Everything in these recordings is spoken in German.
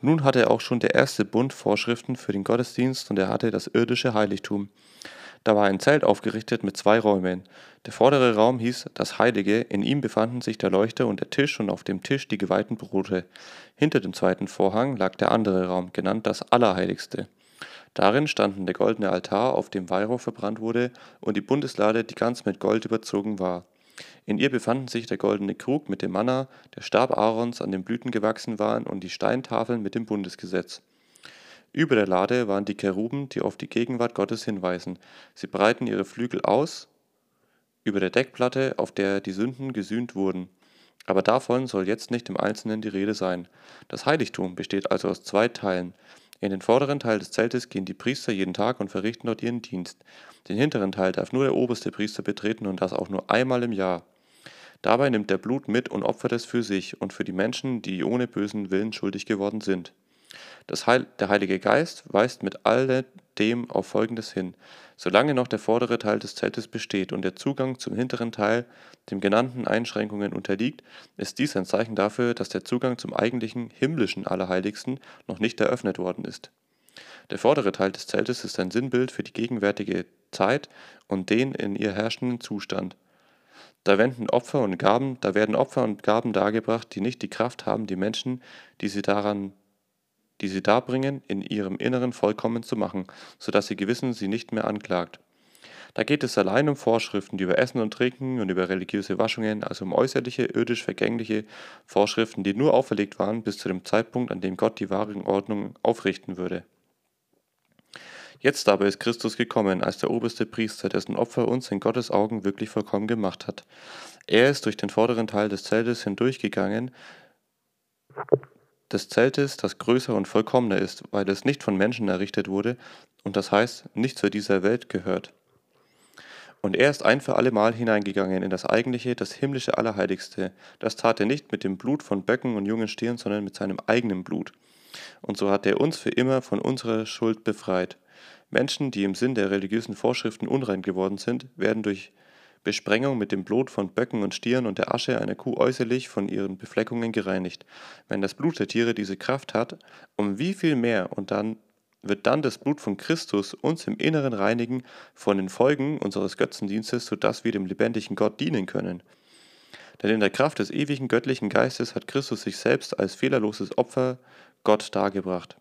Nun hatte auch schon der erste Bund Vorschriften für den Gottesdienst und er hatte das irdische Heiligtum. Da war ein Zelt aufgerichtet mit zwei Räumen. Der vordere Raum hieß das Heilige, in ihm befanden sich der Leuchter und der Tisch und auf dem Tisch die geweihten Brote. Hinter dem zweiten Vorhang lag der andere Raum, genannt das Allerheiligste. Darin standen der goldene Altar, auf dem Weihrauch verbrannt wurde, und die Bundeslade, die ganz mit Gold überzogen war. In ihr befanden sich der goldene Krug mit dem Manna, der Stab Aarons, an den Blüten gewachsen waren, und die Steintafeln mit dem Bundesgesetz. Über der Lade waren die Keruben, die auf die Gegenwart Gottes hinweisen. Sie breiten ihre Flügel aus über der Deckplatte, auf der die Sünden gesühnt wurden. Aber davon soll jetzt nicht im Einzelnen die Rede sein. Das Heiligtum besteht also aus zwei Teilen. In den vorderen Teil des Zeltes gehen die Priester jeden Tag und verrichten dort ihren Dienst. Den hinteren Teil darf nur der oberste Priester betreten und das auch nur einmal im Jahr. Dabei nimmt er Blut mit und opfert es für sich und für die Menschen, die ohne bösen Willen schuldig geworden sind. Heil der Heilige Geist weist mit alledem auf Folgendes hin. Solange noch der vordere Teil des Zeltes besteht und der Zugang zum hinteren Teil den genannten Einschränkungen unterliegt, ist dies ein Zeichen dafür, dass der Zugang zum eigentlichen himmlischen Allerheiligsten noch nicht eröffnet worden ist. Der vordere Teil des Zeltes ist ein Sinnbild für die gegenwärtige Zeit und den in ihr herrschenden Zustand. Da wenden Opfer und Gaben, da werden Opfer und Gaben dargebracht, die nicht die Kraft haben, die Menschen, die sie daran die sie darbringen, in ihrem Inneren vollkommen zu machen, so dass ihr Gewissen sie nicht mehr anklagt. Da geht es allein um Vorschriften, die über Essen und Trinken und über religiöse Waschungen, also um äußerliche, irdisch vergängliche Vorschriften, die nur auferlegt waren bis zu dem Zeitpunkt, an dem Gott die wahre Ordnung aufrichten würde. Jetzt aber ist Christus gekommen als der oberste Priester, dessen Opfer uns in Gottes Augen wirklich vollkommen gemacht hat. Er ist durch den vorderen Teil des Zeltes hindurchgegangen, des Zeltes, das größer und vollkommener ist, weil es nicht von Menschen errichtet wurde und das heißt nicht zu dieser Welt gehört. Und er ist ein für allemal hineingegangen in das eigentliche, das himmlische Allerheiligste. Das tat er nicht mit dem Blut von Böcken und jungen Stieren, sondern mit seinem eigenen Blut. Und so hat er uns für immer von unserer Schuld befreit. Menschen, die im Sinn der religiösen Vorschriften unrein geworden sind, werden durch Besprengung mit dem Blut von Böcken und Stieren und der Asche einer Kuh äußerlich von ihren Befleckungen gereinigt. Wenn das Blut der Tiere diese Kraft hat, um wie viel mehr und dann wird dann das Blut von Christus uns im Inneren reinigen von den Folgen unseres Götzendienstes, sodass wir dem lebendigen Gott dienen können. Denn in der Kraft des ewigen göttlichen Geistes hat Christus sich selbst als fehlerloses Opfer Gott dargebracht.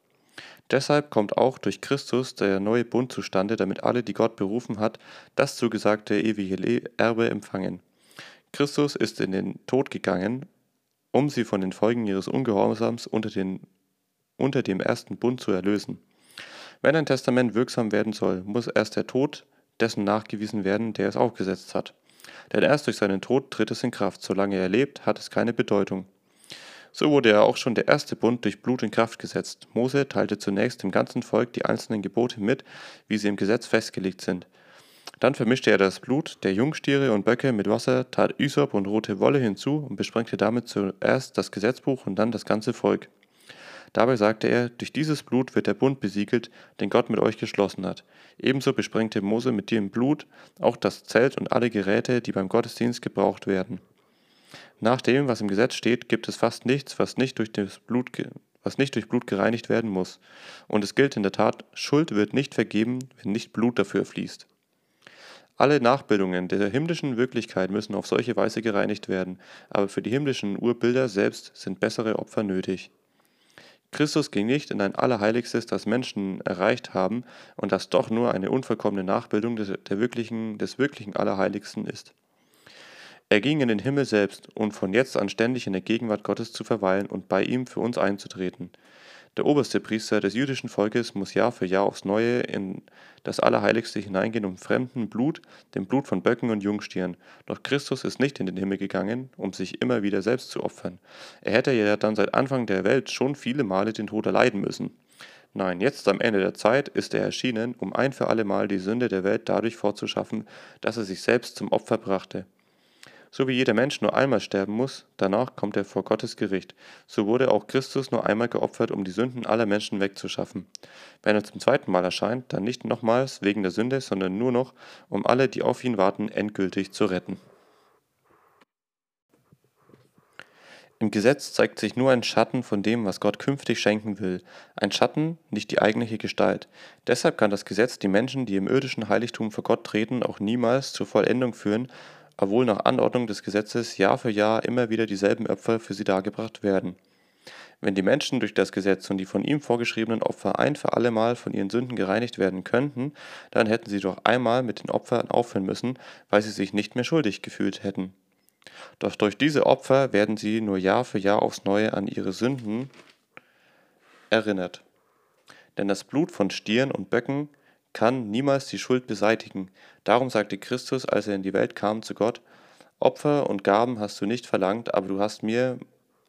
Deshalb kommt auch durch Christus der neue Bund zustande, damit alle, die Gott berufen hat, das zugesagte ewige Erbe empfangen. Christus ist in den Tod gegangen, um sie von den Folgen ihres Ungehorsams unter, den, unter dem ersten Bund zu erlösen. Wenn ein Testament wirksam werden soll, muss erst der Tod dessen nachgewiesen werden, der es aufgesetzt hat. Denn erst durch seinen Tod tritt es in Kraft. Solange er lebt, hat es keine Bedeutung. So wurde ja auch schon der erste Bund durch Blut in Kraft gesetzt. Mose teilte zunächst dem ganzen Volk die einzelnen Gebote mit, wie sie im Gesetz festgelegt sind. Dann vermischte er das Blut der Jungstiere und Böcke mit Wasser, tat Ysop und rote Wolle hinzu und besprengte damit zuerst das Gesetzbuch und dann das ganze Volk. Dabei sagte er, durch dieses Blut wird der Bund besiegelt, den Gott mit euch geschlossen hat. Ebenso besprengte Mose mit dem Blut auch das Zelt und alle Geräte, die beim Gottesdienst gebraucht werden. Nach dem, was im Gesetz steht, gibt es fast nichts, was nicht durch, das Blut, was nicht durch Blut gereinigt werden muss. Und es gilt in der Tat, Schuld wird nicht vergeben, wenn nicht Blut dafür fließt. Alle Nachbildungen der himmlischen Wirklichkeit müssen auf solche Weise gereinigt werden, aber für die himmlischen Urbilder selbst sind bessere Opfer nötig. Christus ging nicht in ein Allerheiligstes, das Menschen erreicht haben und das doch nur eine unvollkommene Nachbildung des, wirklichen, des wirklichen Allerheiligsten ist. Er ging in den Himmel selbst, um von jetzt an ständig in der Gegenwart Gottes zu verweilen und bei ihm für uns einzutreten. Der oberste Priester des jüdischen Volkes muss Jahr für Jahr aufs Neue in das Allerheiligste hineingehen, um fremden Blut, dem Blut von Böcken und Jungstieren. Doch Christus ist nicht in den Himmel gegangen, um sich immer wieder selbst zu opfern. Er hätte ja dann seit Anfang der Welt schon viele Male den Tod erleiden müssen. Nein, jetzt am Ende der Zeit ist er erschienen, um ein für allemal die Sünde der Welt dadurch fortzuschaffen, dass er sich selbst zum Opfer brachte. So wie jeder Mensch nur einmal sterben muss, danach kommt er vor Gottes Gericht. So wurde auch Christus nur einmal geopfert, um die Sünden aller Menschen wegzuschaffen. Wenn er zum zweiten Mal erscheint, dann nicht nochmals wegen der Sünde, sondern nur noch, um alle, die auf ihn warten, endgültig zu retten. Im Gesetz zeigt sich nur ein Schatten von dem, was Gott künftig schenken will. Ein Schatten, nicht die eigentliche Gestalt. Deshalb kann das Gesetz die Menschen, die im irdischen Heiligtum vor Gott treten, auch niemals zur Vollendung führen, obwohl nach Anordnung des Gesetzes Jahr für Jahr immer wieder dieselben Opfer für sie dargebracht werden. Wenn die Menschen durch das Gesetz und die von ihm vorgeschriebenen Opfer ein für allemal von ihren Sünden gereinigt werden könnten, dann hätten sie doch einmal mit den Opfern aufhören müssen, weil sie sich nicht mehr schuldig gefühlt hätten. Doch durch diese Opfer werden sie nur Jahr für Jahr aufs Neue an ihre Sünden erinnert. Denn das Blut von Stieren und Böcken kann niemals die Schuld beseitigen. Darum sagte Christus, als er in die Welt kam, zu Gott, Opfer und Gaben hast du nicht verlangt, aber du hast mir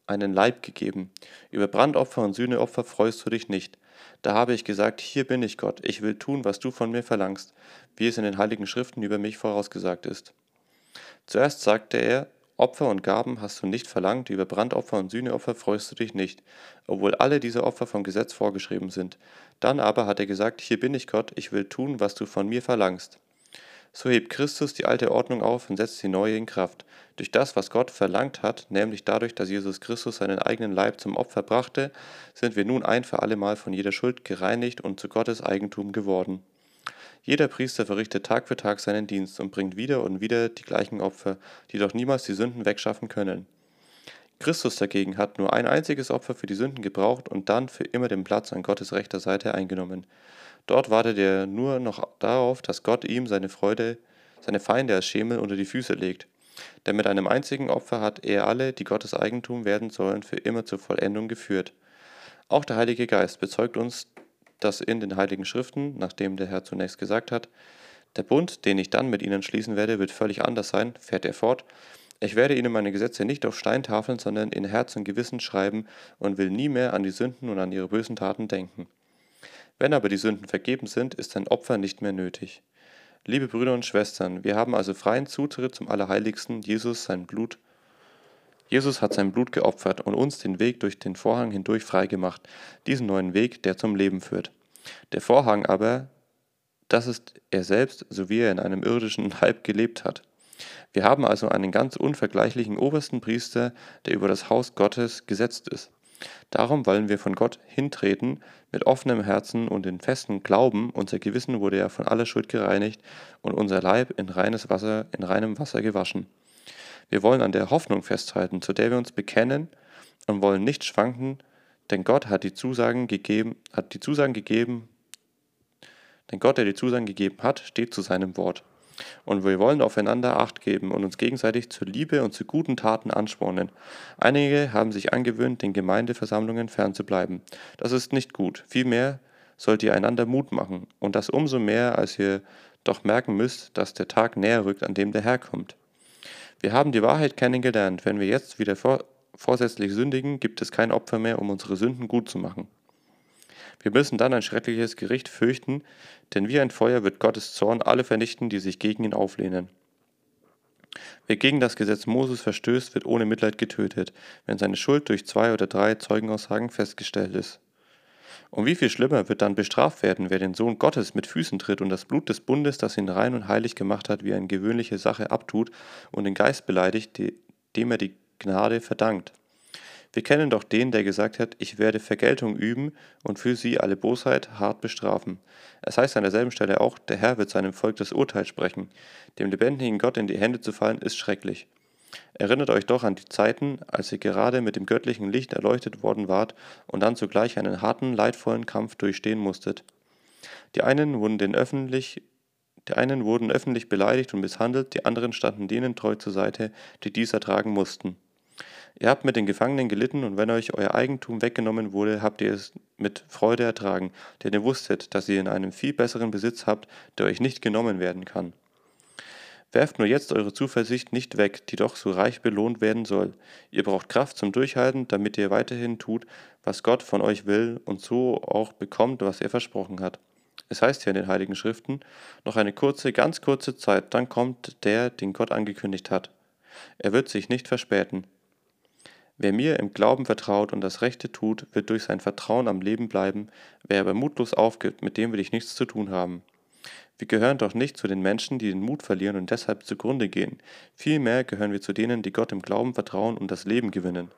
einen Leib gegeben. Über Brandopfer und Sühneopfer freust du dich nicht. Da habe ich gesagt, hier bin ich Gott, ich will tun, was du von mir verlangst, wie es in den heiligen Schriften über mich vorausgesagt ist. Zuerst sagte er, Opfer und Gaben hast du nicht verlangt, über Brandopfer und Sühneopfer freust du dich nicht, obwohl alle diese Opfer vom Gesetz vorgeschrieben sind. Dann aber hat er gesagt, hier bin ich Gott, ich will tun, was du von mir verlangst. So hebt Christus die alte Ordnung auf und setzt die neue in Kraft. Durch das, was Gott verlangt hat, nämlich dadurch, dass Jesus Christus seinen eigenen Leib zum Opfer brachte, sind wir nun ein für allemal von jeder Schuld gereinigt und zu Gottes Eigentum geworden. Jeder Priester verrichtet Tag für Tag seinen Dienst und bringt wieder und wieder die gleichen Opfer, die doch niemals die Sünden wegschaffen können. Christus dagegen hat nur ein einziges Opfer für die Sünden gebraucht und dann für immer den Platz an Gottes rechter Seite eingenommen. Dort wartet er nur noch darauf, dass Gott ihm seine Freude, seine Feinde als Schemel unter die Füße legt. Denn mit einem einzigen Opfer hat er alle, die Gottes Eigentum werden sollen, für immer zur Vollendung geführt. Auch der Heilige Geist bezeugt uns, dass in den Heiligen Schriften, nachdem der Herr zunächst gesagt hat, der Bund, den ich dann mit ihnen schließen werde, wird völlig anders sein, fährt er fort. Ich werde ihnen meine Gesetze nicht auf Steintafeln, sondern in Herz und Gewissen schreiben und will nie mehr an die Sünden und an ihre bösen Taten denken. Wenn aber die Sünden vergeben sind, ist ein Opfer nicht mehr nötig. Liebe Brüder und Schwestern, wir haben also freien Zutritt zum Allerheiligsten, Jesus sein Blut. Jesus hat sein Blut geopfert und uns den Weg durch den Vorhang hindurch freigemacht, diesen neuen Weg, der zum Leben führt. Der Vorhang aber, das ist er selbst, so wie er in einem irdischen Leib gelebt hat. Wir haben also einen ganz unvergleichlichen obersten Priester, der über das Haus Gottes gesetzt ist. Darum wollen wir von Gott hintreten mit offenem Herzen und in festem Glauben, unser Gewissen wurde ja von aller Schuld gereinigt und unser Leib in reines Wasser, in reinem Wasser gewaschen. Wir wollen an der Hoffnung festhalten, zu der wir uns bekennen und wollen nicht schwanken, denn Gott hat die Zusagen gegeben, hat die Zusagen gegeben, denn Gott, der die Zusagen gegeben hat, steht zu seinem Wort. Und wir wollen aufeinander Acht geben und uns gegenseitig zur Liebe und zu guten Taten anspornen. Einige haben sich angewöhnt, den Gemeindeversammlungen fernzubleiben. Das ist nicht gut. Vielmehr sollt ihr einander Mut machen. Und das umso mehr, als ihr doch merken müsst, dass der Tag näher rückt, an dem der Herr kommt. Wir haben die Wahrheit kennengelernt. Wenn wir jetzt wieder vor, vorsätzlich sündigen, gibt es kein Opfer mehr, um unsere Sünden gut zu machen. Wir müssen dann ein schreckliches Gericht fürchten, denn wie ein Feuer wird Gottes Zorn alle vernichten, die sich gegen ihn auflehnen. Wer gegen das Gesetz Moses verstößt, wird ohne Mitleid getötet, wenn seine Schuld durch zwei oder drei Zeugenaussagen festgestellt ist. Und wie viel schlimmer wird dann bestraft werden, wer den Sohn Gottes mit Füßen tritt und das Blut des Bundes, das ihn rein und heilig gemacht hat, wie eine gewöhnliche Sache abtut und den Geist beleidigt, dem er die Gnade verdankt. Wir kennen doch den, der gesagt hat, ich werde Vergeltung üben und für sie alle Bosheit hart bestrafen. Es heißt an derselben Stelle auch, der Herr wird seinem Volk das Urteil sprechen. Dem lebendigen Gott in die Hände zu fallen, ist schrecklich. Erinnert euch doch an die Zeiten, als ihr gerade mit dem göttlichen Licht erleuchtet worden wart und dann zugleich einen harten, leidvollen Kampf durchstehen musstet. Die einen wurden den öffentlich die einen wurden öffentlich beleidigt und misshandelt, die anderen standen denen treu zur Seite, die dies ertragen mussten. Ihr habt mit den Gefangenen gelitten, und wenn euch euer Eigentum weggenommen wurde, habt ihr es mit Freude ertragen, denn ihr wusstet, dass ihr in einem viel besseren Besitz habt, der euch nicht genommen werden kann. Werft nur jetzt eure Zuversicht nicht weg, die doch so reich belohnt werden soll. Ihr braucht Kraft zum Durchhalten, damit ihr weiterhin tut, was Gott von euch will und so auch bekommt, was er versprochen hat. Es heißt hier in den Heiligen Schriften, noch eine kurze, ganz kurze Zeit, dann kommt der, den Gott angekündigt hat. Er wird sich nicht verspäten. Wer mir im Glauben vertraut und das Rechte tut, wird durch sein Vertrauen am Leben bleiben, wer aber mutlos aufgibt, mit dem will ich nichts zu tun haben. Wir gehören doch nicht zu den Menschen, die den Mut verlieren und deshalb zugrunde gehen. Vielmehr gehören wir zu denen, die Gott im Glauben vertrauen und das Leben gewinnen.